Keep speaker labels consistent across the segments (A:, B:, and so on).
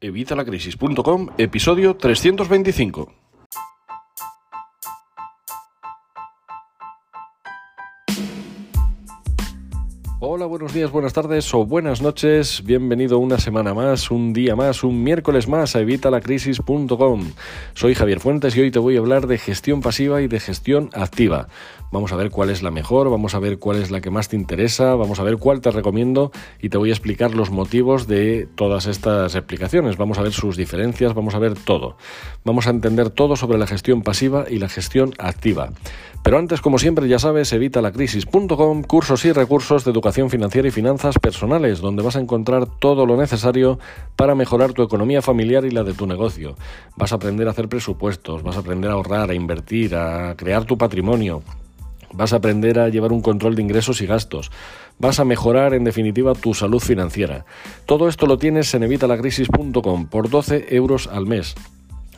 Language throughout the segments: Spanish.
A: Evitalacrisis.com, episodio 325. Hola, buenos días, buenas tardes o buenas noches. Bienvenido una semana más, un día más, un miércoles más a evitalacrisis.com. Soy Javier Fuentes y hoy te voy a hablar de gestión pasiva y de gestión activa. Vamos a ver cuál es la mejor, vamos a ver cuál es la que más te interesa, vamos a ver cuál te recomiendo y te voy a explicar los motivos de todas estas explicaciones. Vamos a ver sus diferencias, vamos a ver todo. Vamos a entender todo sobre la gestión pasiva y la gestión activa. Pero antes, como siempre, ya sabes, evitalacrisis.com, cursos y recursos de educación financiera y finanzas personales, donde vas a encontrar todo lo necesario para mejorar tu economía familiar y la de tu negocio. Vas a aprender a hacer presupuestos, vas a aprender a ahorrar, a invertir, a crear tu patrimonio. Vas a aprender a llevar un control de ingresos y gastos. Vas a mejorar, en definitiva, tu salud financiera. Todo esto lo tienes en evitalacrisis.com por 12 euros al mes.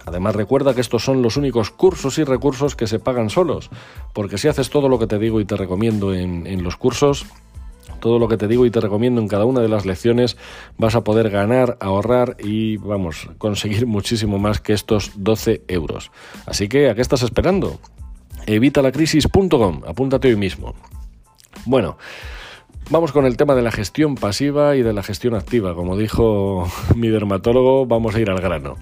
A: Además recuerda que estos son los únicos cursos y recursos que se pagan solos, porque si haces todo lo que te digo y te recomiendo en, los cursos, todo lo que te digo y te recomiendo en cada una de las lecciones, vas a poder ganar, ahorrar y, vamos, conseguir muchísimo más que estos 12 euros. Así que, ¿a qué estás esperando? Evitalacrisis.com, apúntate hoy mismo. Bueno, vamos con el tema de la gestión pasiva y de la gestión activa. Como dijo mi dermatólogo, vamos a ir al grano.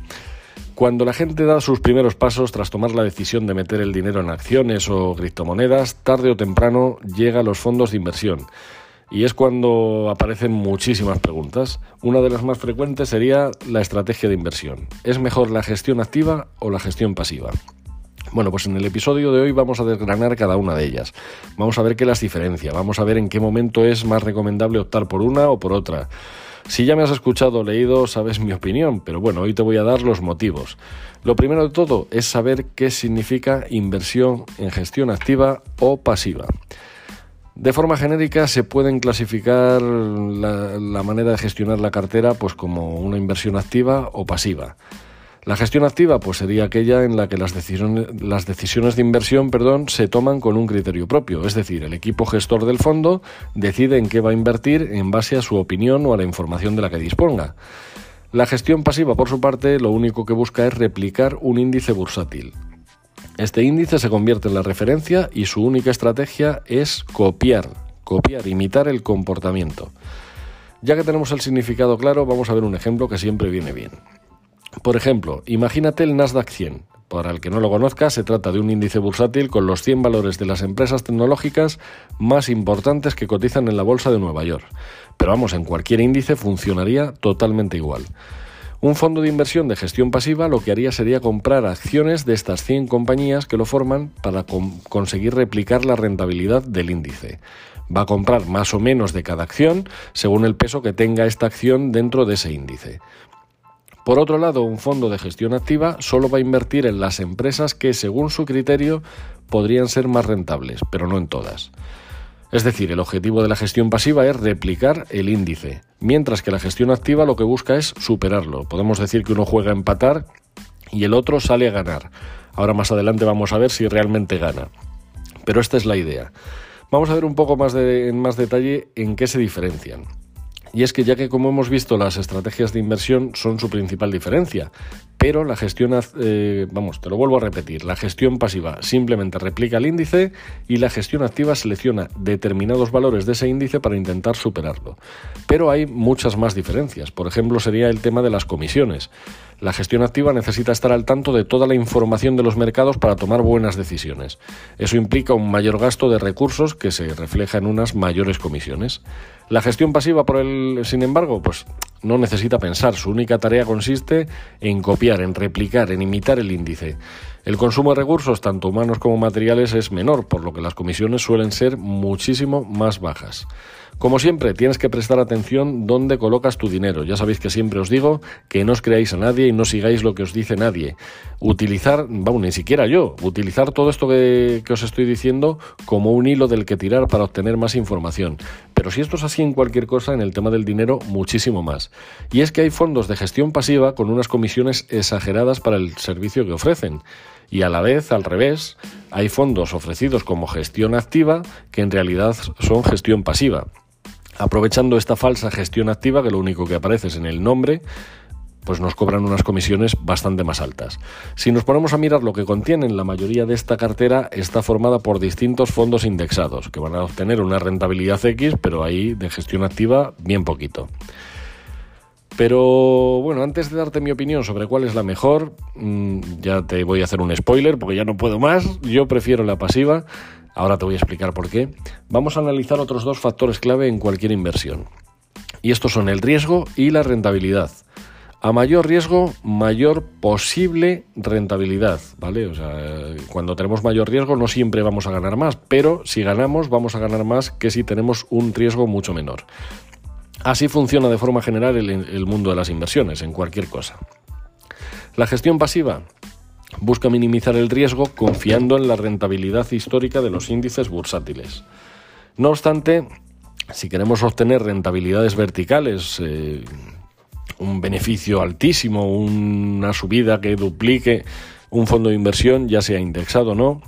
A: Cuando la gente da sus primeros pasos tras tomar la decisión de meter el dinero en acciones o criptomonedas, tarde o temprano llega a los fondos de inversión. Y es cuando aparecen muchísimas preguntas. Una de las más frecuentes sería la estrategia de inversión. ¿Es mejor la gestión activa o la gestión pasiva? Bueno, pues en el episodio de hoy vamos a desgranar cada una de ellas. Vamos a ver qué las diferencia, vamos a ver en qué momento es más recomendable optar por una o por otra. Si ya me has escuchado o leído, sabes mi opinión, pero bueno, hoy te voy a dar los motivos. Lo primero de todo es saber qué significa inversión en gestión activa o pasiva. De forma genérica se pueden clasificar la, la manera de gestionar la cartera pues como una inversión activa o pasiva. La gestión activa pues sería aquella en la que las decisiones, de inversión perdón, se toman con un criterio propio, es decir, el equipo gestor del fondo decide en qué va a invertir en base a su opinión o a la información de la que disponga. La gestión pasiva, por su parte, lo único que busca es replicar un índice bursátil. Este índice se convierte en la referencia y su única estrategia es copiar, copiar, imitar el comportamiento. Ya que tenemos el significado claro, vamos a ver un ejemplo que siempre viene bien. Por ejemplo, imagínate el Nasdaq 100. Para el que no lo conozca, se trata de un índice bursátil con los 100 valores de las empresas tecnológicas más importantes que cotizan en la Bolsa de Nueva York. Pero vamos, en cualquier índice funcionaría totalmente igual. Un fondo de inversión de gestión pasiva lo que haría sería comprar acciones de estas 100 compañías que lo forman para conseguir replicar la rentabilidad del índice. Va a comprar más o menos de cada acción según el peso que tenga esta acción dentro de ese índice. Por otro lado, un fondo de gestión activa solo va a invertir en las empresas que, según su criterio, podrían ser más rentables, pero no en todas. Es decir, el objetivo de la gestión pasiva es replicar el índice, mientras que la gestión activa lo que busca es superarlo. Podemos decir que uno juega a empatar y el otro sale a ganar. Ahora más adelante vamos a ver si realmente gana. Pero esta es la idea. Vamos a ver un poco más en más detalle en qué se diferencian. Y es que ya que como hemos visto las estrategias de inversión son su principal diferencia, pero la gestión, eh, vamos, te lo vuelvo a repetir, la gestión pasiva simplemente replica el índice y la gestión activa selecciona determinados valores de ese índice para intentar superarlo. Pero hay muchas más diferencias, por ejemplo sería el tema de las comisiones. La gestión activa necesita estar al tanto de toda la información de los mercados para tomar buenas decisiones. Eso implica un mayor gasto de recursos que se refleja en unas mayores comisiones. La gestión pasiva, por el, sin embargo, pues no necesita pensar. Su única tarea consiste en copiar, en replicar, en imitar el índice. El consumo de recursos, tanto humanos como materiales, es menor, por lo que las comisiones suelen ser muchísimo más bajas. Como siempre, tienes que prestar atención dónde colocas tu dinero. Ya sabéis que siempre os digo que no os creáis a nadie y no sigáis lo que os dice nadie. Utilizar, vamos, ni siquiera yo, utilizar todo esto que, que os estoy diciendo como un hilo del que tirar para obtener más información. Pero si esto es así en cualquier cosa, en el tema del dinero, muchísimo más. Y es que hay fondos de gestión pasiva con unas comisiones exageradas para el servicio que ofrecen. Y a la vez, al revés, hay fondos ofrecidos como gestión activa que en realidad son gestión pasiva. Aprovechando esta falsa gestión activa, que lo único que aparece es en el nombre, pues nos cobran unas comisiones bastante más altas. Si nos ponemos a mirar lo que contienen, la mayoría de esta cartera está formada por distintos fondos indexados, que van a obtener una rentabilidad X, pero ahí de gestión activa bien poquito. Pero bueno, antes de darte mi opinión sobre cuál es la mejor, mm, ya te voy a hacer un spoiler porque ya no puedo más, yo prefiero la pasiva, ahora te voy a explicar por qué. Vamos a analizar otros dos factores clave en cualquier inversión. Y estos son el riesgo y la rentabilidad. A mayor riesgo, mayor posible rentabilidad, ¿vale? O sea, cuando tenemos mayor riesgo no siempre vamos a ganar más, pero si ganamos vamos a ganar más que si tenemos un riesgo mucho menor. Así funciona de forma general el, mundo de las inversiones, en cualquier cosa. La gestión pasiva busca minimizar el riesgo confiando en la rentabilidad histórica de los índices bursátiles. No obstante, si queremos obtener rentabilidades verticales, eh, un beneficio altísimo, una subida que duplique un fondo de inversión, ya sea indexado o no,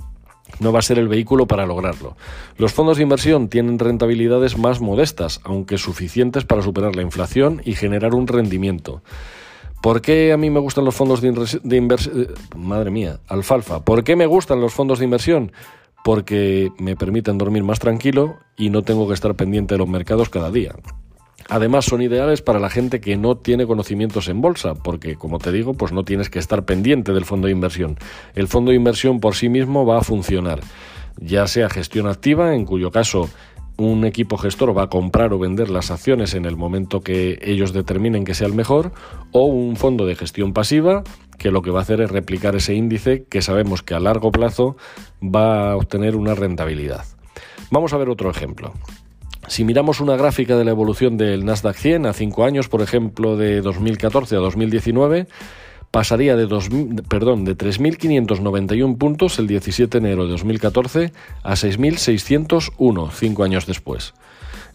A: no va a ser el vehículo para lograrlo. Los fondos de inversión tienen rentabilidades más modestas, aunque suficientes para superar la inflación y generar un rendimiento. ¿Por qué a mí me gustan los fondos de, inversión? Eh, madre mía, alfalfa. ¿Por qué me gustan los fondos de inversión? Porque me permiten dormir más tranquilo y no tengo que estar pendiente de los mercados cada día. Además son ideales para la gente que no tiene conocimientos en bolsa, porque como te digo, pues no tienes que estar pendiente del fondo de inversión. El fondo de inversión por sí mismo va a funcionar, ya sea gestión activa, en cuyo caso un equipo gestor va a comprar o vender las acciones en el momento que ellos determinen que sea el mejor, o un fondo de gestión pasiva que lo que va a hacer es replicar ese índice que sabemos que a largo plazo va a obtener una rentabilidad. Vamos a ver otro ejemplo. Si miramos una gráfica de la evolución del Nasdaq 100 a 5 años, por ejemplo, de 2014 a 2019, pasaría de, perdón, de 3.591 puntos el 17 de enero de 2014 a 6.601 5 años después.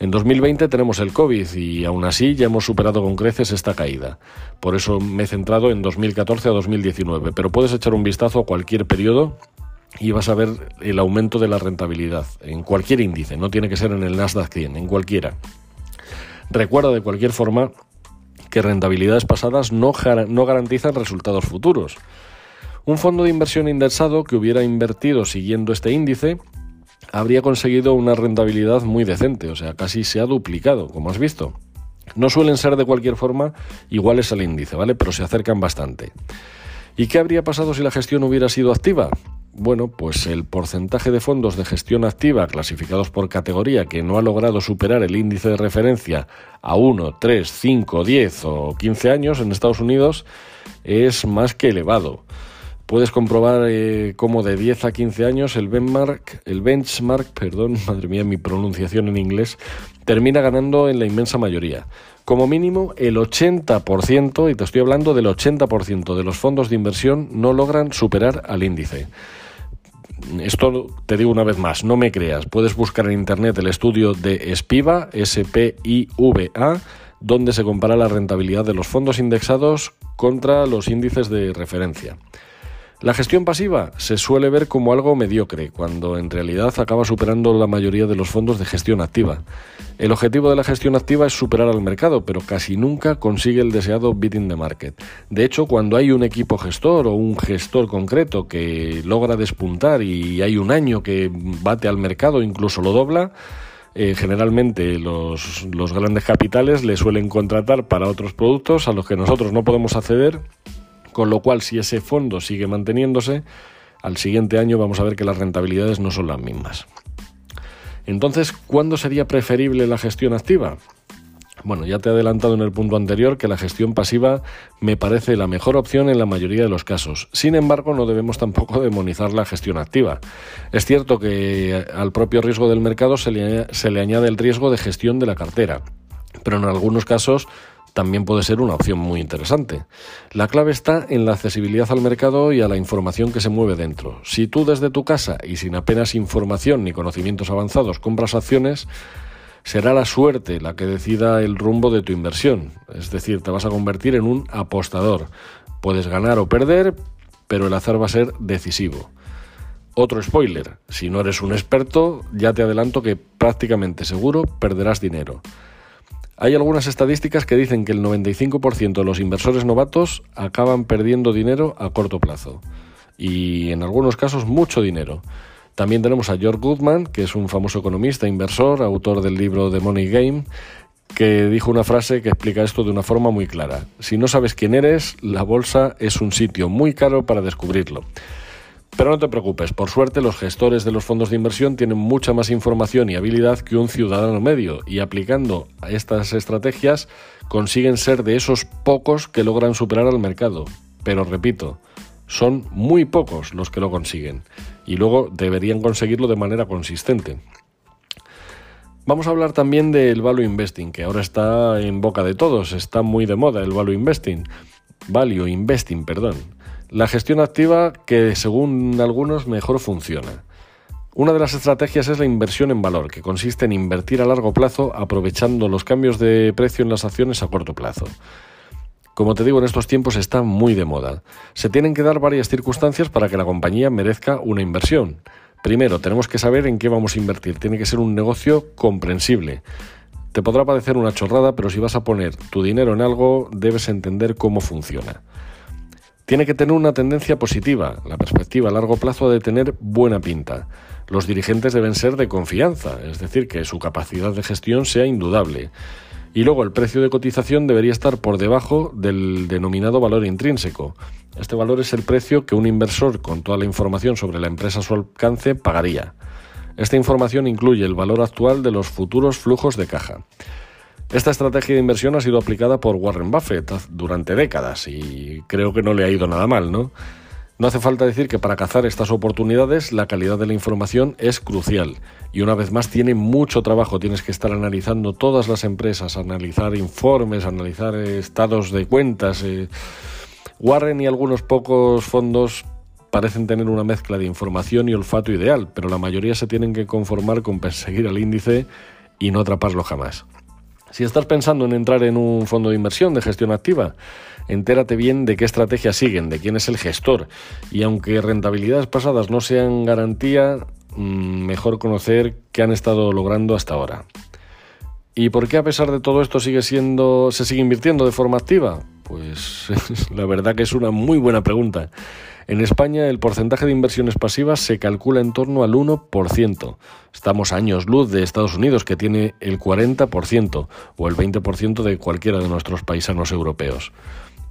A: En 2020 tenemos el COVID y aún así ya hemos superado con creces esta caída. Por eso me he centrado en 2014 a 2019, pero puedes echar un vistazo a cualquier periodo y vas a ver el aumento de la rentabilidad en cualquier índice, no tiene que ser en el Nasdaq 100, en cualquiera. Recuerda de cualquier forma que rentabilidades pasadas no, no garantizan resultados futuros. Un fondo de inversión indexado que hubiera invertido siguiendo este índice habría conseguido una rentabilidad muy decente, o sea, casi se ha duplicado, como has visto. No suelen ser de cualquier forma iguales al índice, ¿vale? Pero se acercan bastante. ¿Y qué habría pasado si la gestión hubiera sido activa? Bueno, pues el porcentaje de fondos de gestión activa clasificados por categoría que no ha logrado superar el índice de referencia a 1, 3, 5, 10 o 15 años en Estados Unidos es más que elevado. Puedes comprobar eh, cómo de 10 a 15 años el benchmark, el benchmark, perdón, madre mía, mi pronunciación en inglés, termina ganando en la inmensa mayoría. Como mínimo, el 80%, y te estoy hablando del 80% de los fondos de inversión, no logran superar al índice. Esto te digo una vez más, no me creas. Puedes buscar en internet el estudio de SPIVA, S-P-I-V-A, donde se compara la rentabilidad de los fondos indexados contra los índices de referencia. La gestión pasiva se suele ver como algo mediocre, cuando en realidad acaba superando la mayoría de los fondos de gestión activa. El objetivo de la gestión activa es superar al mercado, pero casi nunca consigue el deseado beating the market. De hecho, cuando hay un equipo gestor o un gestor concreto que logra despuntar y hay un año que bate al mercado, incluso lo dobla, eh, generalmente los, los grandes capitales le suelen contratar para otros productos a los que nosotros no podemos acceder con lo cual, si ese fondo sigue manteniéndose, al siguiente año vamos a ver que las rentabilidades no son las mismas. Entonces, ¿cuándo sería preferible la gestión activa? Bueno, ya te he adelantado en el punto anterior que la gestión pasiva me parece la mejor opción en la mayoría de los casos. Sin embargo, no debemos tampoco demonizar la gestión activa. Es cierto que al propio riesgo del mercado se le, se le añade el riesgo de gestión de la cartera, pero en algunos casos también puede ser una opción muy interesante. La clave está en la accesibilidad al mercado y a la información que se mueve dentro. Si tú desde tu casa y sin apenas información ni conocimientos avanzados compras acciones, será la suerte la que decida el rumbo de tu inversión. Es decir, te vas a convertir en un apostador. Puedes ganar o perder, pero el azar va a ser decisivo. Otro spoiler, si no eres un experto, ya te adelanto que prácticamente seguro perderás dinero. Hay algunas estadísticas que dicen que el 95% de los inversores novatos acaban perdiendo dinero a corto plazo y en algunos casos mucho dinero. También tenemos a George Goodman, que es un famoso economista, inversor, autor del libro The Money Game, que dijo una frase que explica esto de una forma muy clara. Si no sabes quién eres, la bolsa es un sitio muy caro para descubrirlo. Pero no te preocupes, por suerte los gestores de los fondos de inversión tienen mucha más información y habilidad que un ciudadano medio y aplicando estas estrategias consiguen ser de esos pocos que logran superar al mercado. Pero repito, son muy pocos los que lo consiguen y luego deberían conseguirlo de manera consistente. Vamos a hablar también del value investing, que ahora está en boca de todos, está muy de moda el value investing. Value investing, perdón. La gestión activa que según algunos mejor funciona. Una de las estrategias es la inversión en valor, que consiste en invertir a largo plazo aprovechando los cambios de precio en las acciones a corto plazo. Como te digo, en estos tiempos está muy de moda. Se tienen que dar varias circunstancias para que la compañía merezca una inversión. Primero, tenemos que saber en qué vamos a invertir. Tiene que ser un negocio comprensible. Te podrá parecer una chorrada, pero si vas a poner tu dinero en algo, debes entender cómo funciona. Tiene que tener una tendencia positiva. La perspectiva a largo plazo ha de tener buena pinta. Los dirigentes deben ser de confianza, es decir, que su capacidad de gestión sea indudable. Y luego el precio de cotización debería estar por debajo del denominado valor intrínseco. Este valor es el precio que un inversor con toda la información sobre la empresa a su alcance pagaría. Esta información incluye el valor actual de los futuros flujos de caja. Esta estrategia de inversión ha sido aplicada por Warren Buffett durante décadas y creo que no le ha ido nada mal, ¿no? No hace falta decir que para cazar estas oportunidades la calidad de la información es crucial y una vez más tiene mucho trabajo, tienes que estar analizando todas las empresas, analizar informes, analizar estados de cuentas. Eh. Warren y algunos pocos fondos parecen tener una mezcla de información y olfato ideal, pero la mayoría se tienen que conformar con perseguir al índice y no atraparlo jamás. Si estás pensando en entrar en un fondo de inversión de gestión activa, entérate bien de qué estrategia siguen, de quién es el gestor. Y aunque rentabilidades pasadas no sean garantía, mm, mejor conocer qué han estado logrando hasta ahora. ¿Y por qué a pesar de todo esto sigue siendo, se sigue invirtiendo de forma activa? Pues la verdad que es una muy buena pregunta. En España el porcentaje de inversiones pasivas se calcula en torno al 1%. Estamos años luz de Estados Unidos, que tiene el 40% o el 20% de cualquiera de nuestros paisanos europeos.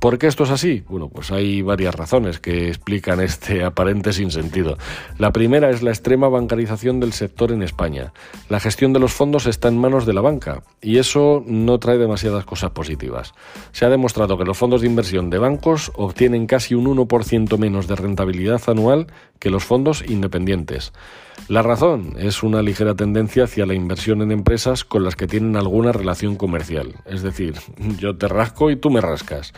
A: ¿Por qué esto es así? Bueno, pues hay varias razones que explican este aparente sinsentido. La primera es la extrema bancarización del sector en España. La gestión de los fondos está en manos de la banca y eso no trae demasiadas cosas positivas. Se ha demostrado que los fondos de inversión de bancos obtienen casi un 1% menos de rentabilidad anual que los fondos independientes. La razón es una ligera tendencia hacia la inversión en empresas con las que tienen alguna relación comercial. Es decir, yo te rasco y tú me rascas.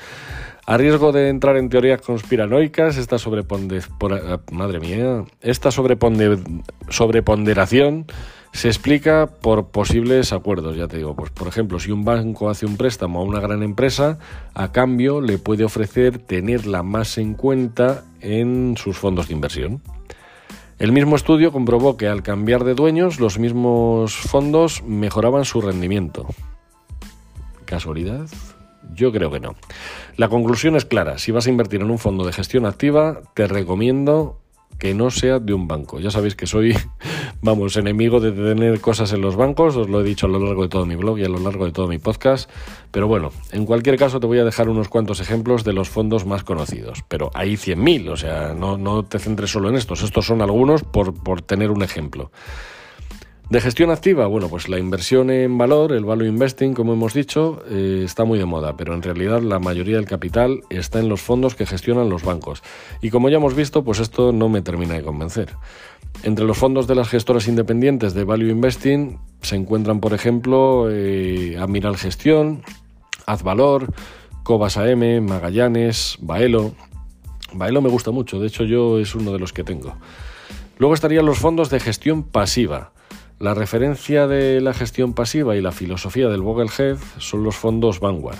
A: A riesgo de entrar en teorías conspiranoicas, esta madre mía, esta sobreponderación se explica por posibles acuerdos, ya te digo, pues por ejemplo, si un banco hace un préstamo a una gran empresa, a cambio le puede ofrecer tenerla más en cuenta en sus fondos de inversión. El mismo estudio comprobó que al cambiar de dueños, los mismos fondos mejoraban su rendimiento. ¿Casualidad? Yo creo que no. La conclusión es clara. Si vas a invertir en un fondo de gestión activa, te recomiendo que no sea de un banco. Ya sabéis que soy, vamos, enemigo de tener cosas en los bancos, os lo he dicho a lo largo de todo mi blog y a lo largo de todo mi podcast, pero bueno, en cualquier caso te voy a dejar unos cuantos ejemplos de los fondos más conocidos, pero hay 100.000, o sea, no, no te centres solo en estos, estos son algunos por, por tener un ejemplo. De gestión activa, bueno, pues la inversión en valor, el value investing, como hemos dicho, eh, está muy de moda, pero en realidad la mayoría del capital está en los fondos que gestionan los bancos. Y como ya hemos visto, pues esto no me termina de convencer. Entre los fondos de las gestoras independientes de value investing se encuentran, por ejemplo, eh, Admiral Gestión, Azvalor, Cobas AM, Magallanes, Baelo. Baelo me gusta mucho, de hecho yo es uno de los que tengo. Luego estarían los fondos de gestión pasiva. La referencia de la gestión pasiva y la filosofía del Vogelhead son los fondos Vanguard.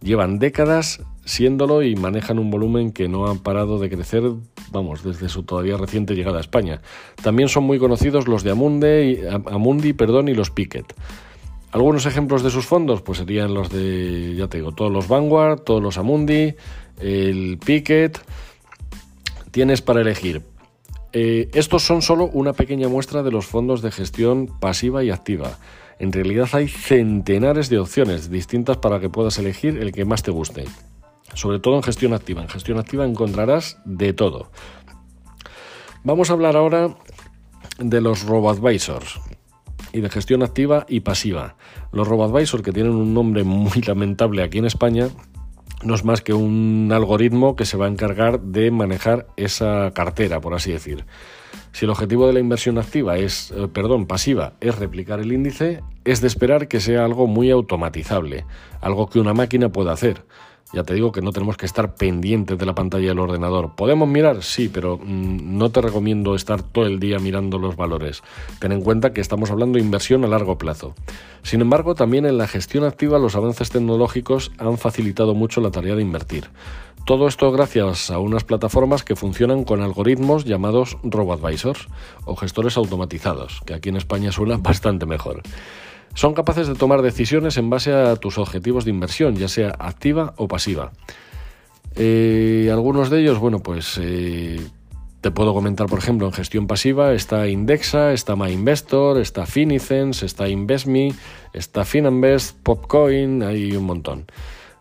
A: Llevan décadas siéndolo y manejan un volumen que no han parado de crecer, vamos, desde su todavía reciente llegada a España. También son muy conocidos los de Amundi, perdón, y los Piquet. Algunos ejemplos de sus fondos, pues serían los de, ya te digo, todos los Vanguard, todos los Amundi, el Picket. Tienes para elegir. Eh, estos son solo una pequeña muestra de los fondos de gestión pasiva y activa. En realidad hay centenares de opciones distintas para que puedas elegir el que más te guste. Sobre todo en gestión activa. En gestión activa encontrarás de todo. Vamos a hablar ahora de los robo-advisors y de gestión activa y pasiva. Los robo-advisors, que tienen un nombre muy lamentable aquí en España, no es más que un algoritmo que se va a encargar de manejar esa cartera, por así decir. Si el objetivo de la inversión activa es, eh, perdón, pasiva, es replicar el índice, es de esperar que sea algo muy automatizable, algo que una máquina pueda hacer. Ya te digo que no tenemos que estar pendientes de la pantalla del ordenador. ¿Podemos mirar? Sí, pero mm, no te recomiendo estar todo el día mirando los valores. Ten en cuenta que estamos hablando de inversión a largo plazo. Sin embargo, también en la gestión activa los avances tecnológicos han facilitado mucho la tarea de invertir. Todo esto gracias a unas plataformas que funcionan con algoritmos llamados robo-advisors o gestores automatizados, que aquí en España suena bastante mejor son capaces de tomar decisiones en base a tus objetivos de inversión, ya sea activa o pasiva. Eh, algunos de ellos, bueno, pues eh, te puedo comentar, por ejemplo, en gestión pasiva está Indexa, está MyInvestor, está Finicens, está InvestMe, está Finanvest, Popcoin, hay un montón.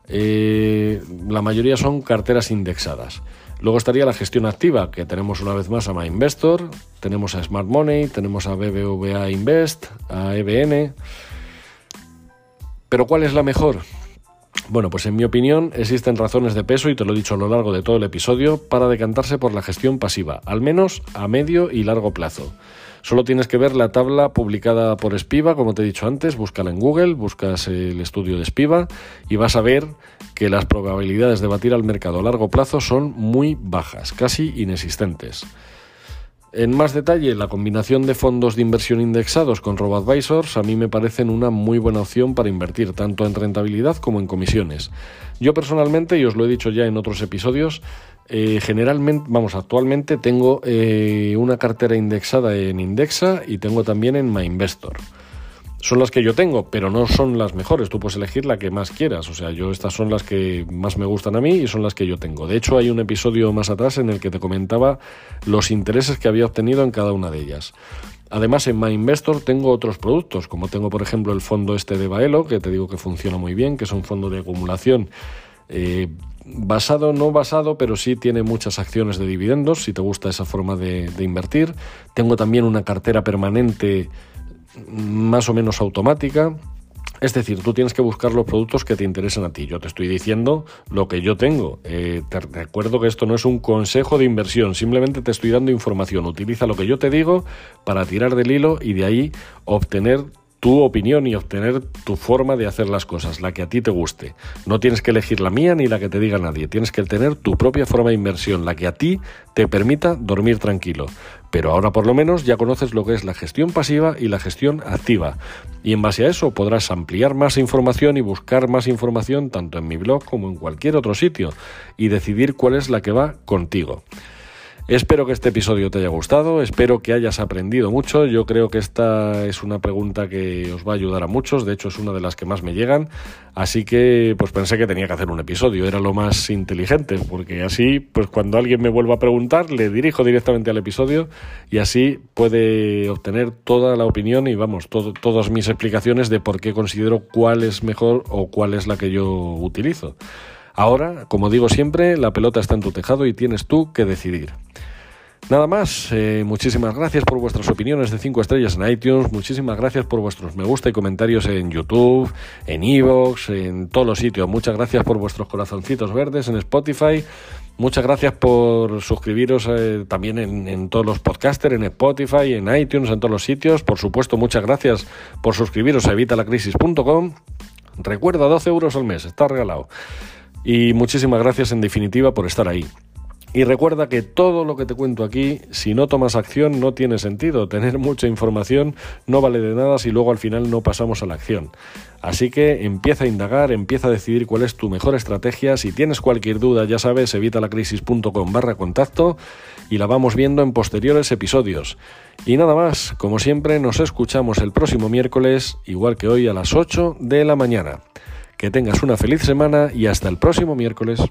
A: Eh, la mayoría son carteras indexadas. Luego estaría la gestión activa, que tenemos una vez más a MyInvestor, tenemos a Smart Money, tenemos a BBVA Invest, a EBN. Pero ¿cuál es la mejor? Bueno, pues en mi opinión existen razones de peso, y te lo he dicho a lo largo de todo el episodio, para decantarse por la gestión pasiva, al menos a medio y largo plazo. Solo tienes que ver la tabla publicada por Spiva, como te he dicho antes, búscala en Google, buscas el estudio de Spiva y vas a ver que las probabilidades de batir al mercado a largo plazo son muy bajas, casi inexistentes. En más detalle, la combinación de fondos de inversión indexados con robo-advisors a mí me parecen una muy buena opción para invertir tanto en rentabilidad como en comisiones. Yo personalmente, y os lo he dicho ya en otros episodios, eh, generalmente, vamos, actualmente tengo eh, una cartera indexada en Indexa y tengo también en MyInvestor. Son las que yo tengo, pero no son las mejores. Tú puedes elegir la que más quieras. O sea, yo estas son las que más me gustan a mí y son las que yo tengo. De hecho, hay un episodio más atrás en el que te comentaba los intereses que había obtenido en cada una de ellas. Además, en MyInvestor tengo otros productos, como tengo, por ejemplo, el fondo este de Baelo, que te digo que funciona muy bien, que es un fondo de acumulación eh, basado, no basado, pero sí tiene muchas acciones de dividendos, si te gusta esa forma de, invertir. Tengo también una cartera permanente más o menos automática. Es decir, tú tienes que buscar los productos que te interesen a ti. Yo te estoy diciendo lo que yo tengo. Eh, te recuerdo que esto no es un consejo de inversión, simplemente te estoy dando información. Utiliza lo que yo te digo para tirar del hilo y de ahí obtener tu opinión y obtener tu forma de hacer las cosas, la que a ti te guste. No tienes que elegir la mía ni la que te diga nadie, tienes que tener tu propia forma de inversión, la que a ti te permita dormir tranquilo. Pero ahora por lo menos ya conoces lo que es la gestión pasiva y la gestión activa. Y en base a eso podrás ampliar más información y buscar más información tanto en mi blog como en cualquier otro sitio y decidir cuál es la que va contigo. Espero que este episodio te haya gustado, espero que hayas aprendido mucho. Yo creo que esta es una pregunta que os va a ayudar a muchos, de hecho es una de las que más me llegan, así que pues pensé que tenía que hacer un episodio, era lo más inteligente, porque así pues cuando alguien me vuelva a preguntar le dirijo directamente al episodio y así puede obtener toda la opinión y vamos, todas mis explicaciones de por qué considero cuál es mejor o cuál es la que yo utilizo. Ahora, como digo siempre, la pelota está en tu tejado y tienes tú que decidir. Nada más, eh, muchísimas gracias por vuestras opiniones de 5 estrellas en iTunes, muchísimas gracias por vuestros me gusta y comentarios en YouTube, en Evox, en todos los sitios, muchas gracias por vuestros corazoncitos verdes en Spotify, muchas gracias por suscribiros eh, también en, en, todos los podcasters, en Spotify, en iTunes, en todos los sitios, por supuesto muchas gracias por suscribiros a evitalacrisis.com, recuerda 12 euros al mes, está regalado. Y muchísimas gracias en definitiva por estar ahí. Y recuerda que todo lo que te cuento aquí, si no tomas acción, no tiene sentido. Tener mucha información no vale de nada si luego al final no pasamos a la acción. Así que empieza a indagar, empieza a decidir cuál es tu mejor estrategia. Si tienes cualquier duda, ya sabes, evitalacrisis.com barra contacto y la vamos viendo en posteriores episodios. Y nada más, como siempre, nos escuchamos el próximo miércoles, igual que hoy a las 8 de la mañana. Que tengas una feliz semana y hasta el próximo miércoles.